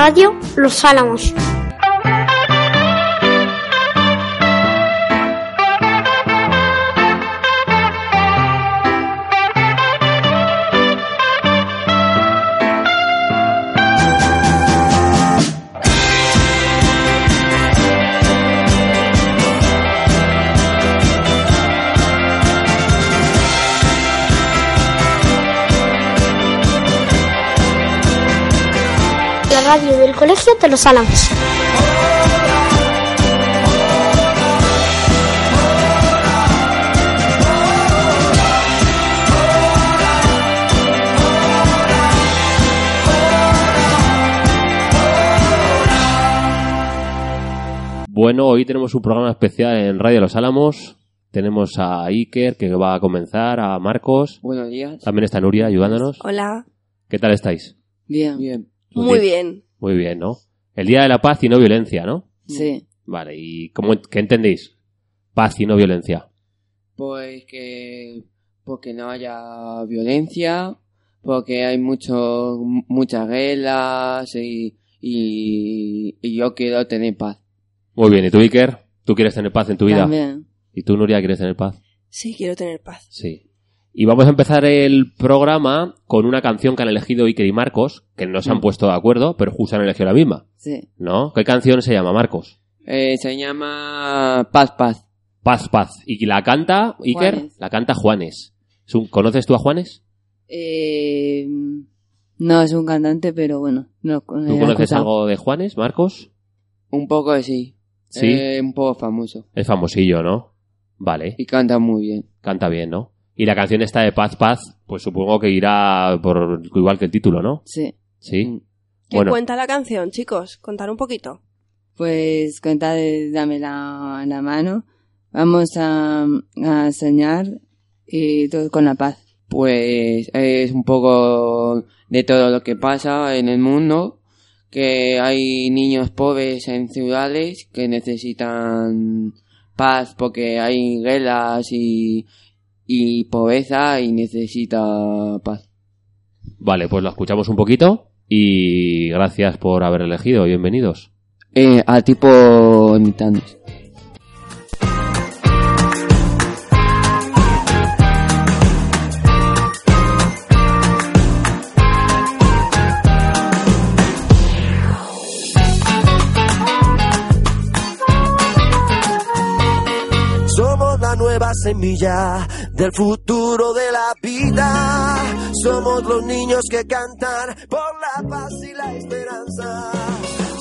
Radio Los Álamos. Los Álamos. Bueno, hoy tenemos un programa especial en Radio Los Álamos. Tenemos a Iker que va a comenzar, a Marcos. Buenos días. También está Nuria ayudándonos. Hola. ¿Qué tal estáis? Bien. Bien. Muy bien. Muy bien, ¿no? El Día de la Paz y no violencia, ¿no? Sí. Vale, ¿y cómo, qué entendéis? Paz y no violencia. Pues que porque no haya violencia, porque hay mucho muchas guerras y, y, y yo quiero tener paz. Muy bien, ¿y tú, Iker? ¿Tú quieres tener paz en tu vida? También. ¿Y tú, Nuria, quieres tener paz? Sí, quiero tener paz. Sí. Y vamos a empezar el programa con una canción que han elegido Iker y Marcos, que no se han Mm. puesto de acuerdo, pero justo han elegido la misma, Sí. ¿no? ¿Qué canción se llama, Marcos? Eh, se llama Paz Paz. Paz, Paz. ¿Y la canta, Iker? Juanes. La canta Juanes. ¿Es un- ¿Conoces tú a Juanes? Eh, no es un cantante, pero bueno. No, ¿Tú conoces algo de Juanes, Marcos? Un poco así. Sí. Eh, un poco famoso. Es famosillo, ¿no? Vale. Y canta muy bien. Canta bien, ¿no? Y la canción esta de Paz, Paz, pues supongo que irá por igual que el título, ¿no? Sí. Sí. Mm. ¿Qué Bueno, cuenta la canción, chicos? Contar un poquito. Pues cuenta de dame la, la mano. Vamos a, a soñar y todo con la paz. Pues es un poco de todo lo que pasa en el mundo, que hay niños pobres en ciudades que necesitan paz porque hay guerras y, y pobreza y necesita paz. vale, pues lo escuchamos un poquito y gracias por haber elegido. Bienvenidos. Eh, a tipo imitantes. Nueva semilla del futuro de la vida. Somos los niños que cantan por la paz y la esperanza.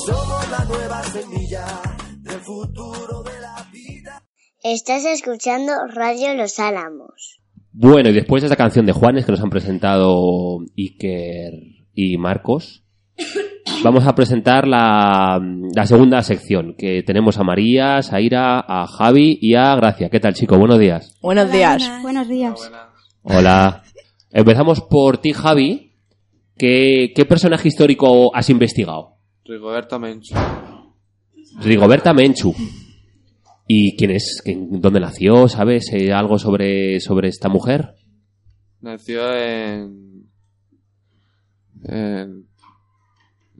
Somos la nueva semilla del futuro de la vida. Estás escuchando Radio Los Álamos. Bueno, y después de esta canción de Juanes que nos han presentado Iker y Marcos, vamos a presentar la, la segunda sección, que tenemos a María, a Saira, a Javi y a Gracia. ¿Qué tal, chico? Buenos días. Buenos días. Buenos días. Hola. Empezamos por ti, Javi. ¿Qué, qué personaje histórico has investigado? Rigoberta Menchu. Rigoberta Menchu. ¿Y quién es? ¿Quién- ¿Dónde nació? ¿Sabes eh, algo sobre, sobre esta mujer? Nació en, en.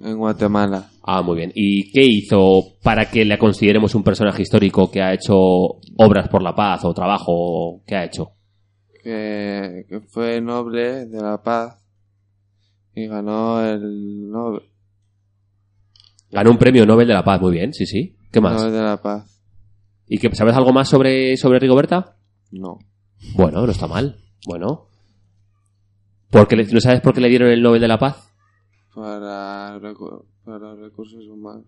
En Guatemala. Ah, muy bien. ¿Y qué hizo para que le consideremos un personaje histórico que ha hecho obras por la paz o trabajo? ¿Qué ha hecho? Que, que fue noble de la paz. Y ganó el Nobel, Ganó un premio Nobel de la Paz, muy bien, sí, sí. ¿Qué más? Nobel de la Paz. ¿Y qué, sabes algo más sobre, sobre Rigoberta? No. Bueno, no está mal. Bueno. ¿Por qué le- ¿No sabes por qué le dieron el Nobel de la Paz? Para, para recursos humanos.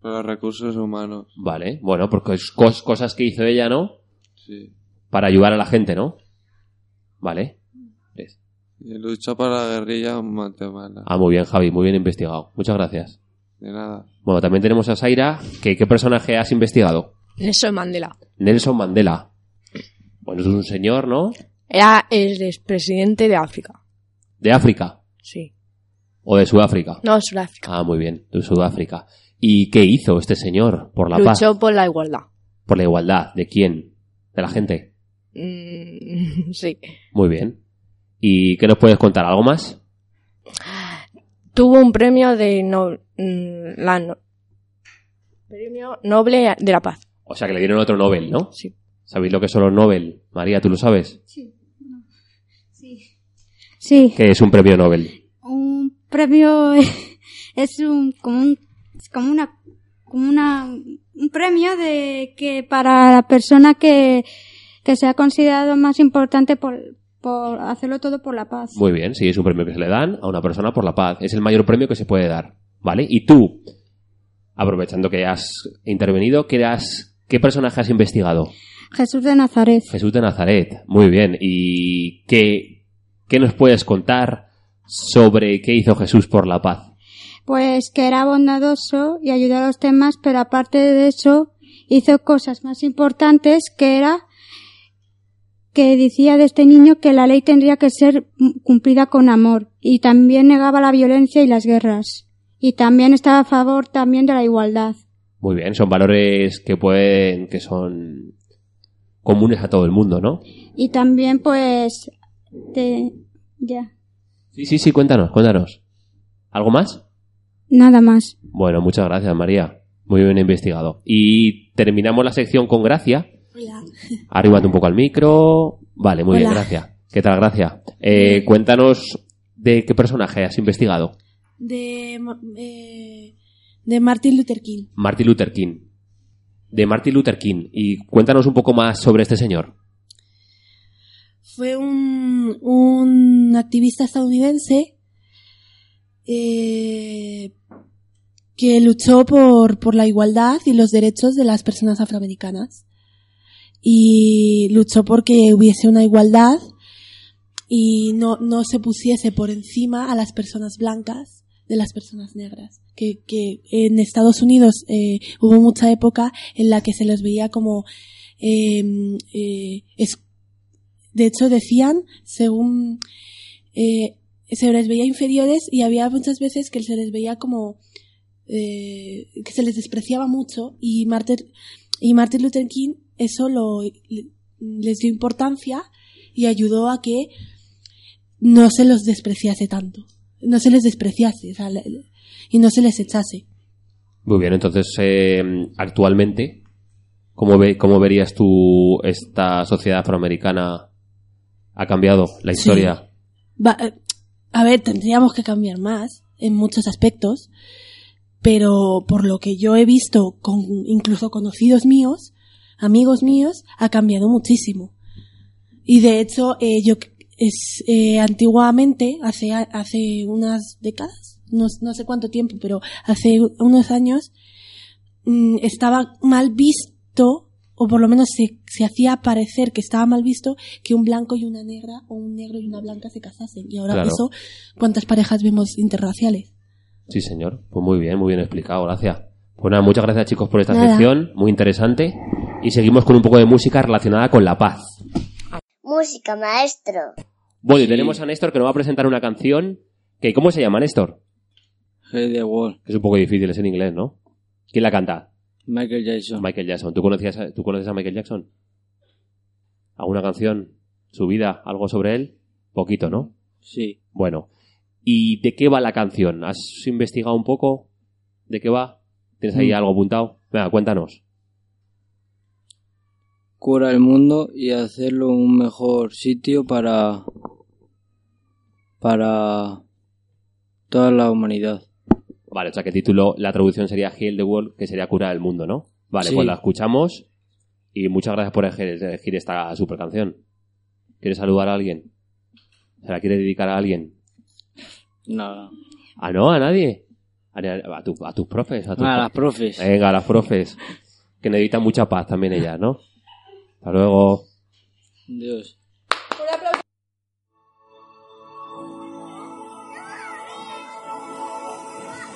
Para recursos humanos. Vale, bueno, porque es cos- cosas que hizo ella, ¿no? Sí. Para ayudar a la gente, ¿no? Vale. Es- Y luchó para la guerrilla en Guatemala. Ah, muy bien, Javi, muy bien investigado. Muchas gracias. De nada. Bueno, también tenemos a Zaira. ¿Qué, ¿Qué personaje has investigado? Nelson Mandela. Nelson Mandela. Bueno, es un señor, ¿no? Era el expresidente de África. De África. Sí. O de Sudáfrica. No, Sudáfrica. Ah, muy bien, de Sudáfrica. ¿Y qué hizo este señor por la paz? Luchó por la igualdad. Por la igualdad. ¿De quién? De la gente. Mm, sí. Muy bien. ¿Y qué nos puedes contar? ¿Algo más? tuvo un premio de no, mm, la no- premio Noble de la Paz. O sea, que le dieron otro Nobel, ¿no? Sí. ¿Sabéis lo que son los Nobel? María, ¿tú lo sabes? Sí. Sí, Que es un premio Nobel. Premio es un como un es como una como una un premio de que para la persona que que se ha considerado más importante por por hacerlo todo por la paz. Muy bien, sí, es un premio que se le dan a una persona por la paz. Es el mayor premio que se puede dar, ¿vale? Y tú, aprovechando que has intervenido, ¿qué, has, qué personaje has investigado? Jesús de Nazaret. Jesús de Nazaret. Muy bien. ¿Y qué, qué nos puedes contar sobre qué hizo Jesús por la paz? Pues que era bondadoso y ayudó a los demás, pero aparte de eso hizo cosas más importantes que era que decía de este niño que la ley tendría que ser cumplida con amor y también negaba la violencia y las guerras y también estaba a favor también de la igualdad. Muy bien, son valores que pueden, que son comunes a todo el mundo, ¿no? Y también pues de ya, Sí, sí, sí, cuéntanos, cuéntanos. ¿Algo más? nada más. Bueno, muchas gracias, María. Muy bien investigado. Y terminamos la sección con Gracia. Hola. Arríbate un poco al micro. Vale, muy bien, gracias. ¿Qué tal, Gracia? Eh, cuéntanos de qué personaje has investigado. De, eh, de Martin Luther King. Martin Luther King. De Martin Luther King. Y cuéntanos un poco más sobre este señor. Fue un, un activista estadounidense eh, que luchó por, por la igualdad y los derechos de las personas afroamericanas. Y luchó porque hubiese una igualdad y no, no se pusiese por encima a las personas blancas de las personas negras. Que, que en Estados Unidos eh, hubo mucha época en la que se les veía como eh, eh, de hecho decían según eh, se les veía inferiores y había muchas veces que se les veía como eh, que se les despreciaba mucho y Martin, y Luther King eso lo le- les dio importancia y ayudó a que no se los despreciase tanto no se les despreciase y no se les echase Muy bien, entonces, eh, actualmente, ¿cómo, ve, ¿cómo verías tú esta sociedad afroamericana? ¿Ha cambiado la Sí. historia? Va- eh, a ver, tendríamos que cambiar más en muchos aspectos, pero por lo que yo he visto con incluso conocidos míos, amigos míos, ha cambiado muchísimo. Y de hecho, eh, yo es eh, antiguamente, hace hace unas décadas, no, no sé cuánto tiempo, pero hace unos años mm, estaba mal visto o por lo menos se, se hacía parecer que estaba mal visto que un blanco y una negra o un negro y una blanca se casasen. Y ahora Claro. eso, ¿cuántas parejas vemos interraciales? Sí, señor. Pues muy bien, muy bien explicado, gracias. Pues nada, muchas gracias chicos por esta Nada. sección, muy interesante. Y seguimos con un poco de música relacionada con la paz. Música, maestro. Bueno, y tenemos a Néstor que nos va a presentar una canción que, ¿cómo se llama Néstor? Hey the Wall, Es un poco difícil, es en inglés, ¿no? ¿Quién la canta? Michael Jackson. Michael Jackson. ¿Tú, conocías a- ¿Tú conoces a Michael Jackson? ¿Alguna canción? ¿Su vida? ¿Algo sobre él? Poquito, ¿no? Sí. Bueno. ¿Y de qué va la canción? ¿Has investigado un poco? ¿De qué va? ¿Tienes ahí Mm. algo apuntado? Venga, cuéntanos. Cura el mundo y hacerlo un mejor sitio para para toda la humanidad. Vale, o sea que el título, la traducción sería Heal the World, que sería curar el mundo, ¿no? Vale, Sí. pues la escuchamos y muchas gracias por elegir, esta super canción. ¿Quieres saludar a alguien? ¿Se la quiere dedicar a alguien? Nada. ¿Ah, no? ¿A nadie? A, a tu- a tus profes. A, tus A las profes. Venga, a las profes. Que necesitan mucha paz también ellas, ¿no? Hasta luego. Dios.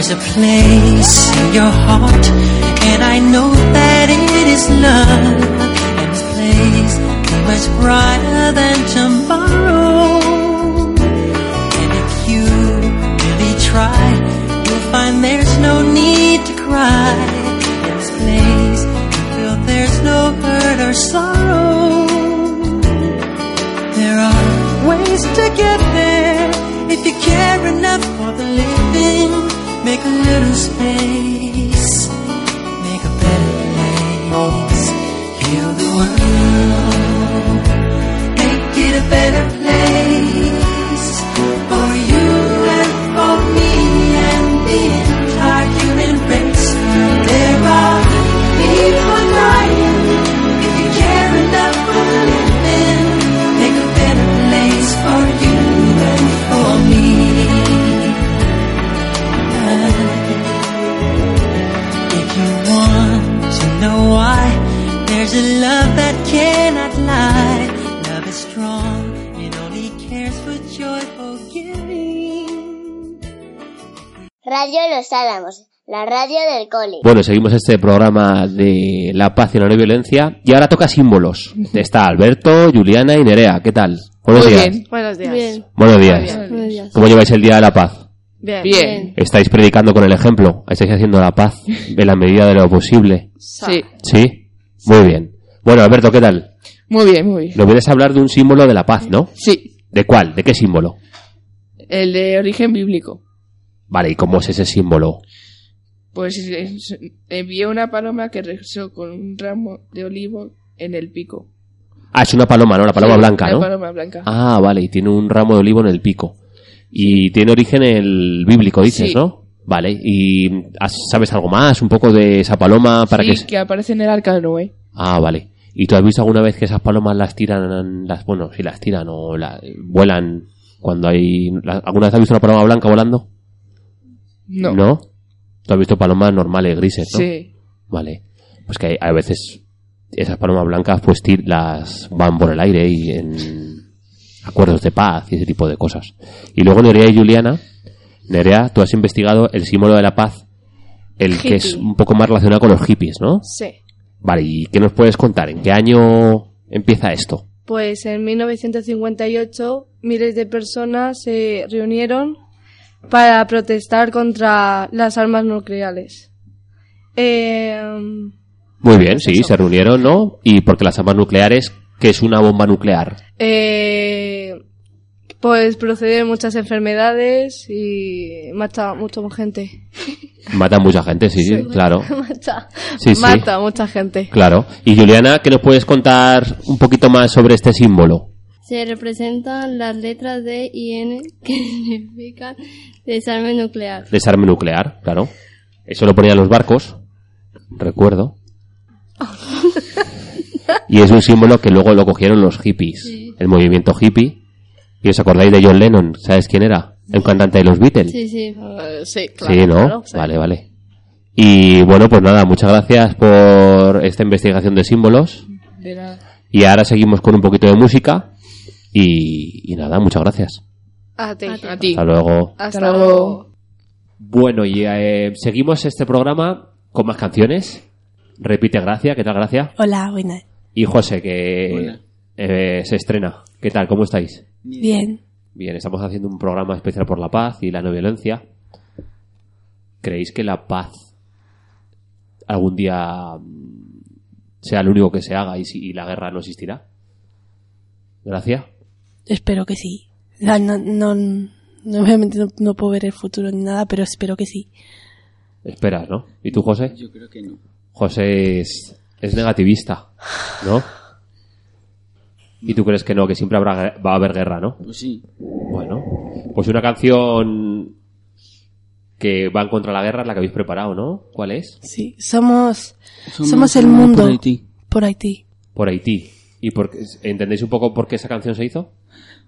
There's a place in your heart, and I know that it is love. And this place is much brighter than tomorrow. And if you really try, you'll find there's no need to cry. In this place, you feel there's no hurt or sorrow. There are ways to get there if you care enough for the living. Make a little space, Radio Los Álamos, la radio del cole. Bueno, seguimos este programa de la paz y la no violencia. Y ahora toca símbolos. Está Alberto, Juliana y Nerea. ¿Qué tal? Buenos Muy días. bien. Buenos días. Bien. Buenos días. Buenos días. ¿Cómo lleváis el Día de la Paz? Bien. Bien. ¿Estáis predicando con el ejemplo? ¿Estáis haciendo la paz en la medida de lo posible? Sí. ¿Sí? Muy bien. Bueno, Alberto, ¿qué tal? Muy bien, muy bien. Nos vienes a hablar de un símbolo de la paz, ¿no? Sí. ¿De cuál? ¿De qué símbolo? El de origen bíblico. Vale, ¿y cómo es ese símbolo? Pues es- envié una paloma que regresó con un ramo de olivo en el pico. Ah, es una paloma, ¿no? La paloma Sí, blanca, la ¿no? paloma blanca. Ah, vale, y tiene un ramo de olivo en el pico. Y tiene origen el bíblico, dices, Sí. ¿no? Vale, ¿y sabes algo más? ¿Un poco de esa paloma para sí, que... que aparece en el arca de Noé. Ah, vale. ¿Y tú has visto alguna vez que esas palomas las tiran, las bueno, si las tiran o la, vuelan cuando hay... la- ¿Alguna vez has visto una paloma blanca volando? No. ¿No? Tú has visto palomas normales, grises, ¿no? Sí. Vale. Pues que a veces esas palomas blancas pues las van por el aire y en acuerdos de paz y ese tipo de cosas. Y luego Nerea y Juliana, Nerea, tú has investigado el símbolo de la paz, el que es un poco más relacionado con los hippies, ¿no? Sí. Vale, ¿y qué nos puedes contar? ¿En qué año empieza esto? Pues en 1958 miles de personas se reunieron para protestar contra las armas nucleares. Eh, Muy bien, sí, se reunieron, ¿no? Y porque las armas nucleares, ¿qué es una bomba nuclear? eh, pues procede muchas enfermedades y mata mucha gente. Mata a mucha gente, sí, sí, claro. mata, Sí, mata mucha gente. Claro. Y Juliana, ¿qué nos puedes contar un poquito más sobre este símbolo? Se representan las letras D y N que significan desarme nuclear. Desarme nuclear, claro. Eso lo ponían los barcos, recuerdo. Y es un símbolo que luego lo cogieron los hippies, el movimiento hippie. ¿Y os acordáis de John Lennon? ¿Sabes quién era? El cantante de los Beatles. Sí, sí. Eh, sí, claro. Sí, ¿no? claro, sí. Vale, vale. Y bueno, pues nada, muchas gracias por esta investigación de símbolos. De. Y ahora seguimos con un poquito de música. Y, y nada, muchas gracias. A ti. A ti. Hasta luego. Hasta, luego. Bueno, y eh, seguimos este programa con más canciones. Repite Gracia, ¿qué tal Gracia? Hola, buenas. Y José, que Hola. eh, se estrena. ¿Qué tal? ¿Cómo estáis? Bien. Bien, estamos haciendo un programa especial por la paz y la no violencia. ¿Creéis que la paz algún día mm, sea lo único que se haga y, si- y la guerra no existirá? Gracia. Espero que sí. No, no, no, obviamente no, no puedo ver el futuro ni nada, pero espero que sí. Esperas, ¿no? ¿Y tú, José? Yo creo que no. José es, es negativista, ¿no? ¿Y tú crees que no, que siempre habrá, va a haber guerra, ¿no? Pues sí. Bueno, pues una canción que va en contra de la guerra es la que habéis preparado, ¿no? ¿Cuál es? Sí, somos, somos, Somos el mundo. por Haití. Por Haití. Por Haití. ¿Y por, qué- entendéis un poco por qué esa canción se hizo?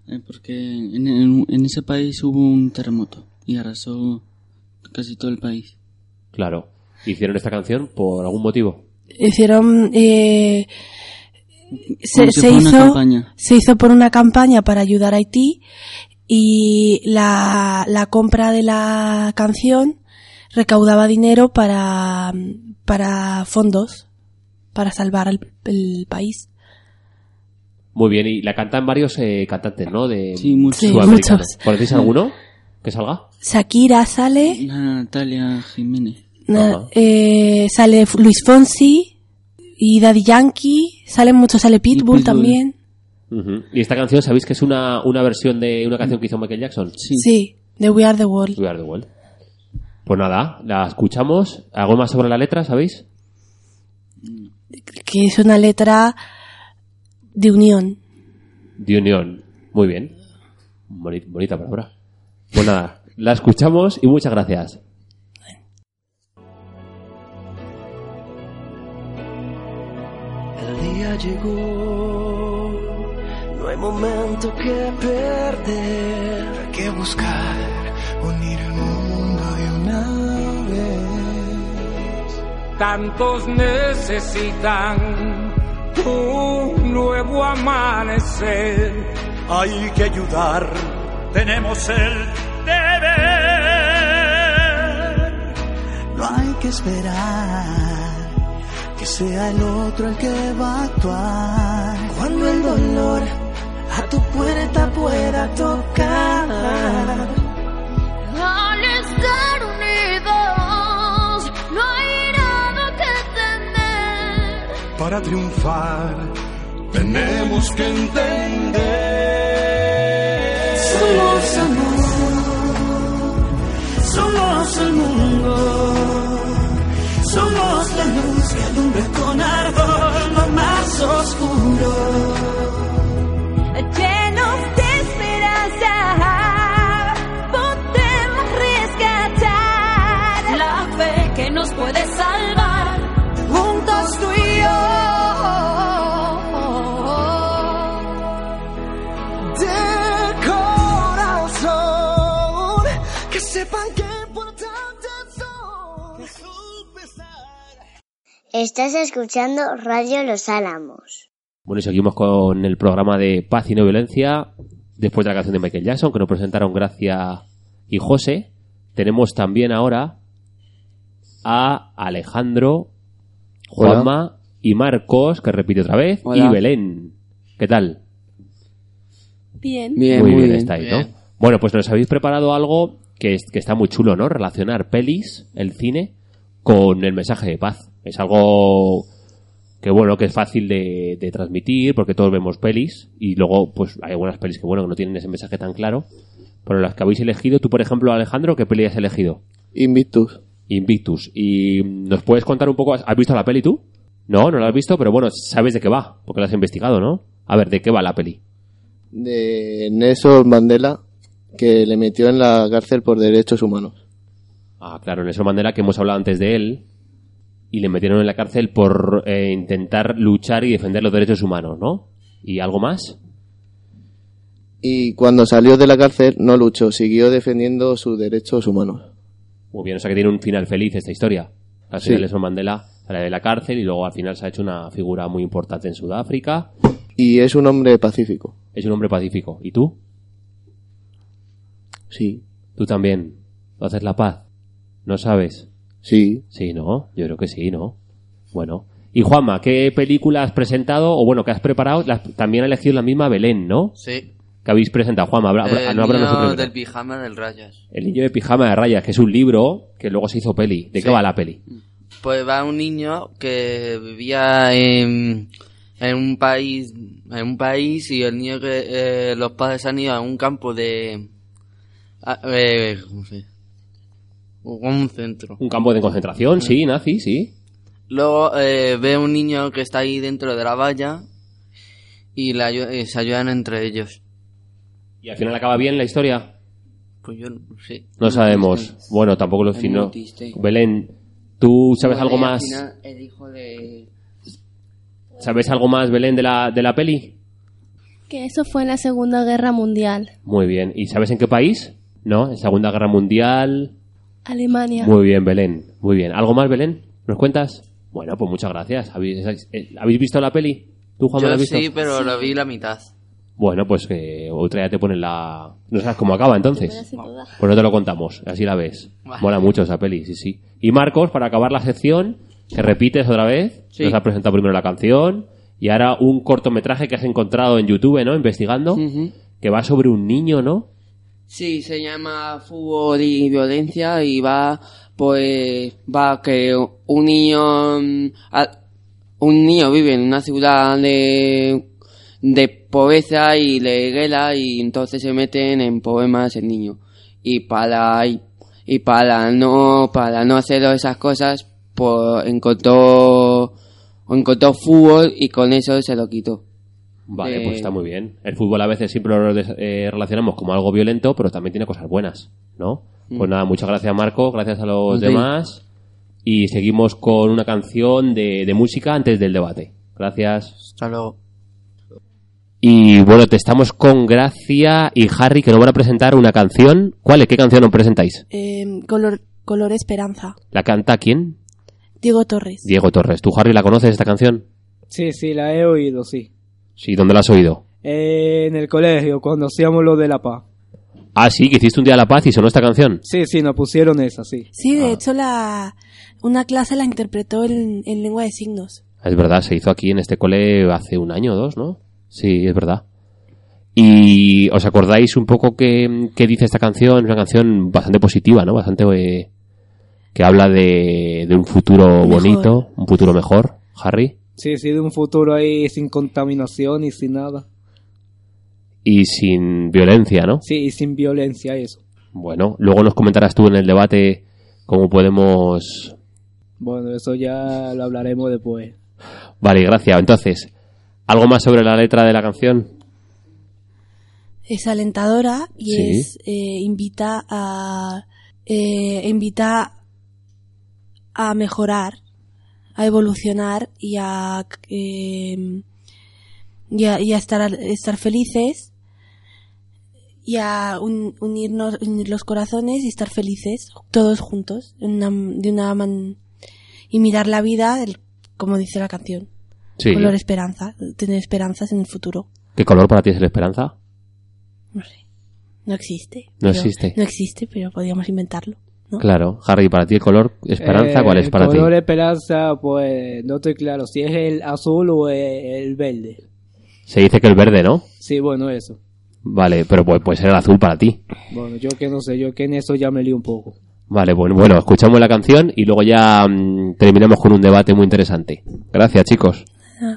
Eh, porque en, en- en ese país hubo un terremoto y arrasó casi todo el país. Claro. ¿Hicieron esta canción por algún motivo? Hicieron, eh, se, hizo, se hizo por una campaña para ayudar a Haití y la, la compra de la canción recaudaba dinero para, para fondos, para salvar el, el país. Muy bien, y la cantan varios eh, cantantes, ¿no? De Sí, muchos. Sí, muchos. ¿Conocéis alguno que salga? Shakira sale, Natalia Jiménez. na- eh, sale Luis Fonsi y Daddy Yankee, salen muchos, sale Pitbull, Pitbull. también. Y esta canción, ¿sabéis que es una, una versión de una canción que hizo Michael Jackson? Sí. Sí, de We Are the World. We Are the World. Pues nada, la escuchamos. ¿Algo más sobre la letra, sabéis? que es una letra de unión. De unión. Muy bien. Boni- bonita palabra. Pues nada, la escuchamos y muchas gracias. El día llegó, no hay momento que perder. Hay que buscar unir el mundo de una vez. Tantos necesitan un nuevo amanecer. Hay que ayudar, tenemos el deber. No hay que esperar que sea el otro el que va a actuar. Cuando el dolor a tu puerta pueda tocar. Para triunfar, tenemos que entender. Somos amor, somos el mundo, somos la luz que alumbra con ardor lo más oscuro. Estás escuchando Radio Los Álamos. Bueno, y seguimos con el programa de Paz y No Violencia. Después de la canción de Michael Jackson, que nos presentaron Gracia y José, tenemos también ahora a Alejandro, Hola. Juanma y Marcos, que repite otra vez, Hola. y Belén. ¿Qué tal? Bien. Bien, muy, muy bien, bien. estáis, ¿no? Bueno, pues nos habéis preparado algo que, es- que está muy chulo, ¿no? Relacionar pelis, el cine, con el mensaje de paz. Es algo que, bueno, que es fácil de, de transmitir porque todos vemos pelis y luego, pues, hay algunas pelis que, bueno, que no tienen ese mensaje tan claro. Pero las que habéis elegido, tú, por ejemplo, Alejandro, ¿qué peli has elegido? Invictus. Invictus. ¿Y nos puedes contar un poco? ¿Has visto la peli tú? No, no la has visto, pero bueno, sabes de qué va, porque la has investigado, ¿no? A ver, ¿de qué va la peli? De Nelson Mandela, que le metió en la cárcel por derechos humanos. Ah, claro, Nelson Mandela, que hemos hablado antes de él, y le metieron en la cárcel por eh, intentar luchar y defender los derechos humanos, ¿no? ¿Y algo más? Y cuando salió de la cárcel no luchó, siguió defendiendo sus derechos humanos. Muy bien, o sea que tiene un final feliz esta historia. Al Sí. final Nelson Mandela sale de la cárcel y luego al final se ha hecho una figura muy importante en Sudáfrica. Y es un hombre pacífico. Es un hombre pacífico. ¿Y tú? Sí. ¿Tú también? ¿Tú haces la paz? ¿No sabes? Sí. Sí, ¿no? Yo creo que sí, ¿no? Bueno. Y Juanma, ¿qué película has presentado o bueno, que has preparado? La- también ha elegido la misma Belén, ¿no? Sí. Que habéis presentado, Juanma. El no tú niño primero. del pijama del rayas. El niño de pijama de rayas, que es un libro que luego se hizo peli. ¿De qué Sí. va la peli? Pues va un niño que vivía en, en un país en un país y el niño que eh, los padres han ido a un campo de a- eh, ¿cómo se dice? Un centro. Un campo de concentración, sí, nazi, sí. Luego eh, ve un niño que está ahí dentro de la valla y, y se ayudan entre ellos. ¿Y al final acaba bien la historia? Pues yo no sé. No sabemos. Bueno, tampoco lo Es fino. muy triste. Belén, ¿tú sabes algo más? el hijo de... ¿Sabes algo más, Belén, de la, de la peli? Que eso fue en la Segunda Guerra Mundial. Muy bien. ¿Y sabes en qué país? ¿No? En Segunda Guerra Mundial. Alemania. Muy bien, Belén. Muy bien. ¿Algo más, Belén? ¿Nos cuentas? Bueno, pues muchas gracias. ¿Habéis, eh, ¿habéis visto la peli? ¿Tú, Juan, Yo la has visto? sí, pero lo vi la mitad. Bueno, pues que otra ya te ponen la... No sabes cómo acaba entonces. Pues no te lo contamos, así la ves. Vale. Mola mucho esa peli, sí, sí. Y Marcos, para acabar la sección, que repites otra vez, Sí. nos ha presentado primero la canción y ahora un cortometraje que has encontrado en YouTube, ¿no? Investigando, que va sobre un niño, ¿no? Sí, se llama Fútbol y Violencia y va, pues, va que un niño, mm, un niño vive en una ciudad de, de pobreza y de guerra y entonces se meten en problemas el niño. Y para, y, y para no, para no hacer esas cosas, pues encontró, encontró fútbol y con eso se lo quitó. Vale, Eh, pues está muy bien. El fútbol a veces siempre lo eh, relacionamos como algo violento, pero también tiene cosas buenas, ¿no? Pues Mm. nada, muchas gracias Marco, gracias a los Sí. demás. Y seguimos con una canción de, de música antes del debate. Gracias. Hasta luego. Y bueno, te estamos con Gracia y Harry que nos van a presentar una canción. ¿Cuál es? ¿Qué canción nos presentáis? Eh, color, color Esperanza. ¿La canta quién? Diego Torres. Diego Torres. ¿Tú, Harry, la conoces esta canción? Sí, sí, la he oído, sí. Sí, ¿dónde la has oído? Eh, en el colegio, cuando hacíamos lo de la paz. Ah, sí, que hiciste un día de la paz y sonó esta canción. Sí, sí, nos pusieron esa, sí. Sí, Ah. de hecho la una clase la interpretó en, en lengua de signos. Es verdad, se hizo aquí en este cole hace un año o dos, ¿no? Sí, es verdad. ¿Y os acordáis un poco qué, qué dice esta canción? Es una canción bastante positiva, ¿no? Bastante... eh, que habla de, de un futuro Mejor. bonito, un futuro mejor. Harry. Sí, sí, de un futuro ahí sin contaminación y sin nada. Y sin violencia, ¿no? Sí, y sin violencia, eso. Bueno, luego nos comentarás tú en el debate cómo podemos... Bueno, eso ya lo hablaremos después. Vale, gracias. Entonces, ¿algo más sobre la letra de la canción? Es alentadora y Sí. es eh, invita a eh, invita a mejorar, a evolucionar y a eh, y a, y a estar estar felices y a un- unirnos unir los corazones y estar felices todos juntos una, de una man- y mirar la vida del- como dice la canción Sí. color esperanza tener esperanzas en el futuro ¿Qué color para ti es la esperanza? no existe No pero- existe. no existe pero podríamos inventarlo ¿no? Claro. Harry, para ti el color esperanza, Eh, ¿cuál es para el ti? color esperanza, pues no estoy claro si es el azul o el verde. Se dice que el verde, ¿no? Sí, bueno, eso. Vale, pero puede, puede ser el azul para ti. Bueno, yo que no sé, yo que en eso ya me lío un poco. Vale, bueno, bueno, escuchamos la canción y luego ya mm, terminamos con un debate muy interesante. Gracias, chicos. Sé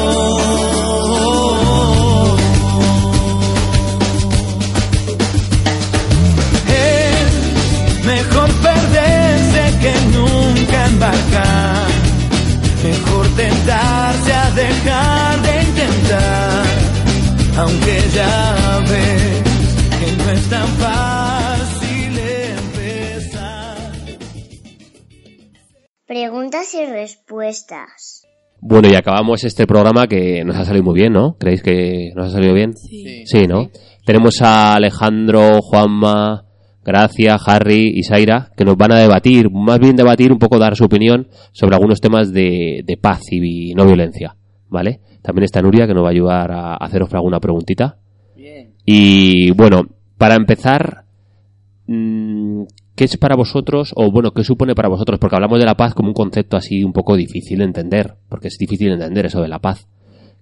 Preguntas y respuestas. Bueno, y acabamos este programa que nos ha salido muy bien, ¿no? ¿Creéis que nos ha salido bien? Sí. Sí, ¿no? Tenemos a Alejandro, Juanma, Gracia, Harry y Saira que nos van a debatir, más bien debatir un poco, dar su opinión sobre algunos temas de, de paz y no violencia, ¿vale? También está Nuria que nos va a ayudar a haceros alguna preguntita. Y bueno, para empezar, mm, ¿qué es para vosotros, o bueno, qué supone para vosotros? Porque hablamos de la paz como un concepto así un poco difícil de entender, porque es difícil de entender eso de la paz.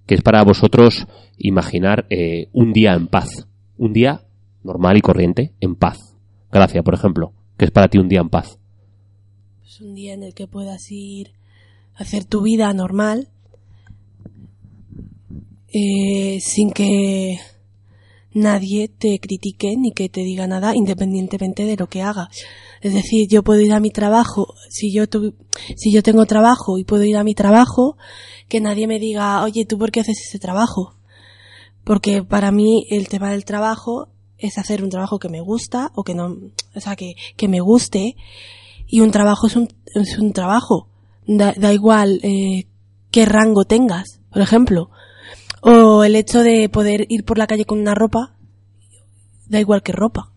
¿Qué es para vosotros imaginar eh, un día en paz? un día normal y corriente, en paz. Gracia, por ejemplo, que es para ti un día en paz. Es un día en el que puedas ir a hacer tu vida normal eh, sin que nadie te critique ni que te diga nada independientemente de lo que hagas. Es decir, yo puedo ir a mi trabajo, si yo, tu- si yo tengo trabajo y puedo ir a mi trabajo, que nadie me diga, oye, ¿tú por qué haces ese trabajo? Porque para mí el tema del trabajo es hacer un trabajo que me gusta o que no, o sea, que, que me guste y un trabajo es un, es un trabajo. Da, da igual eh, qué rango tengas, por ejemplo. O el hecho de poder ir por la calle con una ropa, da igual qué ropa.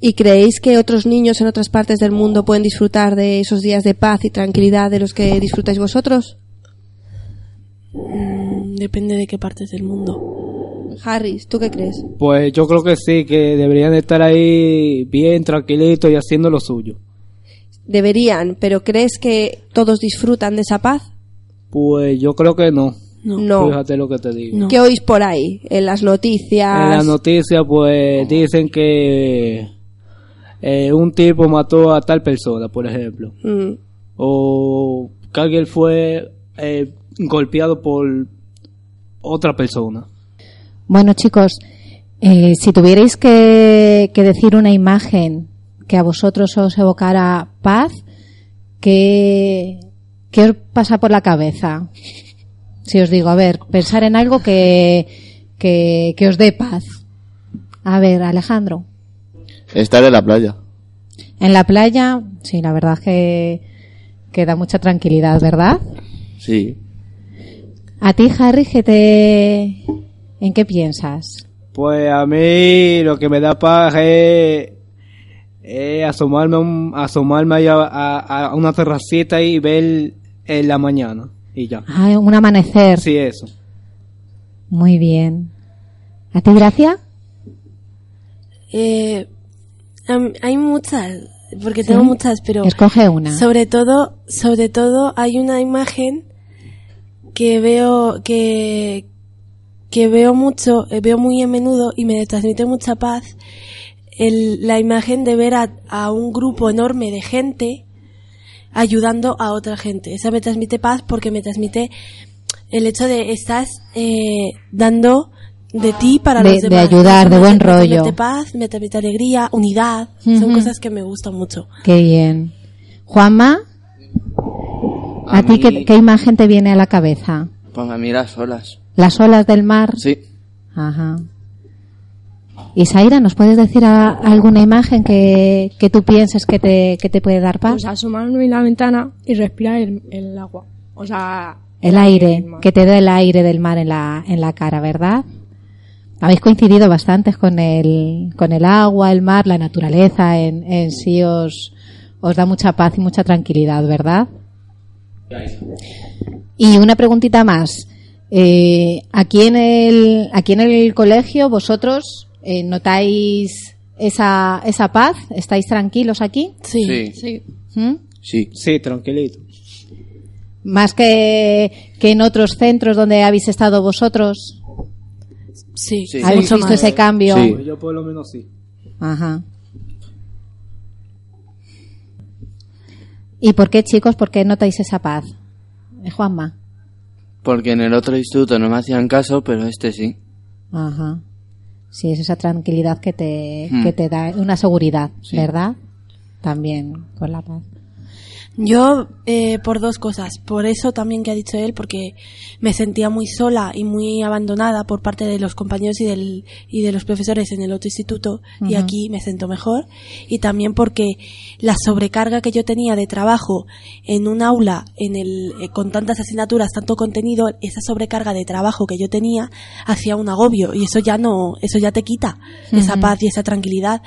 ¿Y creéis que otros niños en otras partes del mundo pueden disfrutar de esos días de paz y tranquilidad de los que disfrutáis vosotros? Mm, depende de qué partes del mundo. Harris, ¿tú qué crees? Pues yo creo que sí, que deberían de estar ahí bien tranquilitos y haciendo lo suyo. Deberían, pero ¿crees que todos disfrutan de esa paz? Pues yo creo que no. No. Fíjate lo que te digo. ¿Qué oís por ahí? En las noticias. En la noticia pues dicen que eh, un tipo mató a tal persona, por ejemplo. Mm. O que alguien fue eh, golpeado por otra persona. Bueno, chicos, eh, si tuvierais que, que decir una imagen que a vosotros os evocara paz, ¿qué, qué os pasa por la cabeza? Si os digo, a ver, pensar en algo que, que, que os dé paz. A ver, Alejandro. Estar en la playa. En la playa, sí, la verdad es que, que da mucha tranquilidad, ¿verdad? Sí. A ti, Harry, ¿qué te, ¿en qué piensas? Pues a mí lo que me da paz es, es asomarme, a un- asomarme a- a una terracita y ver en la mañana. Y ya. Ah, un amanecer. Sí, eso. Muy bien. ¿A ti, Gracia? Eh, hay muchas, porque Sí. tengo muchas, pero Escoge una. sobre todo, sobre todo hay una imagen que veo que que veo mucho, eh, veo muy a menudo y me transmite mucha paz. El- la imagen de ver a, a un grupo enorme de gente ayudando a otra gente. Esa me transmite paz porque me transmite el hecho de estás eh, dando de ti para De- los de demás. ayudar, de buen transmite- me rollo. transmite paz, me transmite alegría, unidad. Son Ujú. cosas que me gustan mucho. Qué bien. Juanma, ¿a, A ti qué, mí- qué imagen te viene a la cabeza? Pues a mí las olas. ¿Las olas del mar? Sí. Ajá. Isaira, ¿nos puedes decir a- alguna imagen que, que tú pienses que te, que te puede dar paz? Pues asomarme en la ventana y respirar el, el agua. O sea, El aire, que te dé el aire del mar en la, en la cara, ¿verdad? Habéis coincidido bastante con el, con el agua, el mar, la naturaleza, en, en sí os, os da mucha paz y mucha tranquilidad, ¿verdad? Y una preguntita más. Eh, aquí en el, aquí en el colegio, vosotros eh, notáis esa, esa paz, estáis tranquilos aquí. Sí. Sí. ¿Mm? Sí. Sí, tranquilito. Más que, que en otros centros donde habéis estado vosotros. Sí, ¿Habéis visto ese cambio? Yo por lo menos sí. Ajá. ¿Y por qué, chicos, por qué notáis esa paz? Eh, Juanma. Porque en el otro instituto no me hacían caso, pero este sí. Ajá. Sí, es esa tranquilidad que te, Hmm. que te da una seguridad, Sí. ¿verdad? También con la paz. Yo, eh, por dos cosas. Por eso también que ha dicho él, porque me sentía muy sola y muy abandonada por parte de los compañeros y, del, y de los profesores en el otro instituto, y aquí me siento mejor. Y también porque la sobrecarga que yo tenía de trabajo en un aula, en el, eh, con tantas asignaturas, tanto contenido, esa sobrecarga de trabajo que yo tenía hacía un agobio, y eso ya no, eso ya te quita esa paz y esa tranquilidad.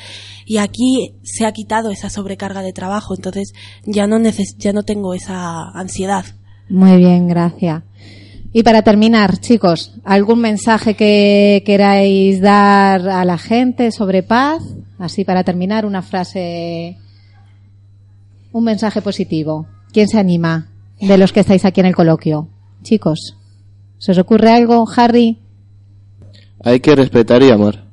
Y aquí se ha quitado esa sobrecarga de trabajo, entonces ya no ya no tengo esa ansiedad. Muy bien, gracias. Y para terminar, chicos, ¿algún mensaje que queráis dar a la gente sobre paz? Así para terminar, una frase, un mensaje positivo. ¿Quién se anima de los que estáis aquí en el coloquio? Chicos, ¿se os ocurre algo, Harry? Hay que respetar y amar.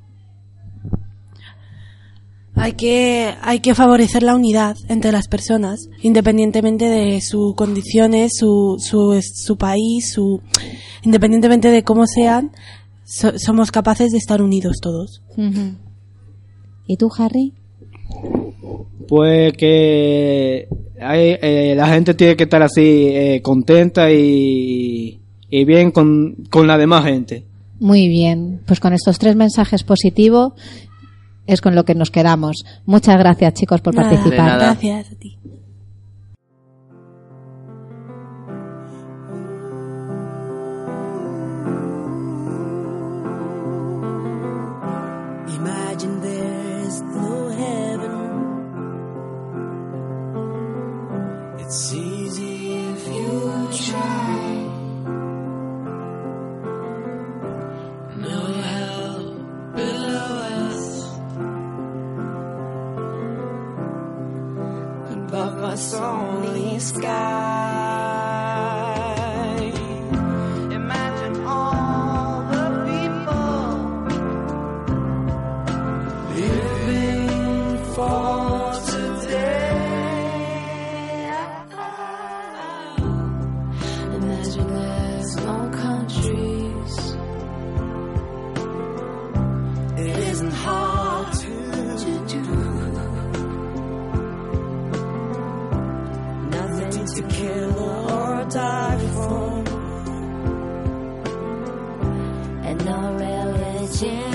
Hay que, hay que favorecer la unidad entre las personas, independientemente de sus condiciones, su, su, su país, su, independientemente de cómo sean, so- somos capaces de estar unidos todos. ¿Y tú, Harry? Pues que hay, eh, la gente tiene que estar así eh, contenta y, y bien con, con la demás gente. Muy bien. Pues con estos tres mensajes positivos es con lo que nos quedamos. Muchas gracias, chicos, por Nada, participar. Gracias a ti. Imagine there's no Nothing to kill or die for. And no religion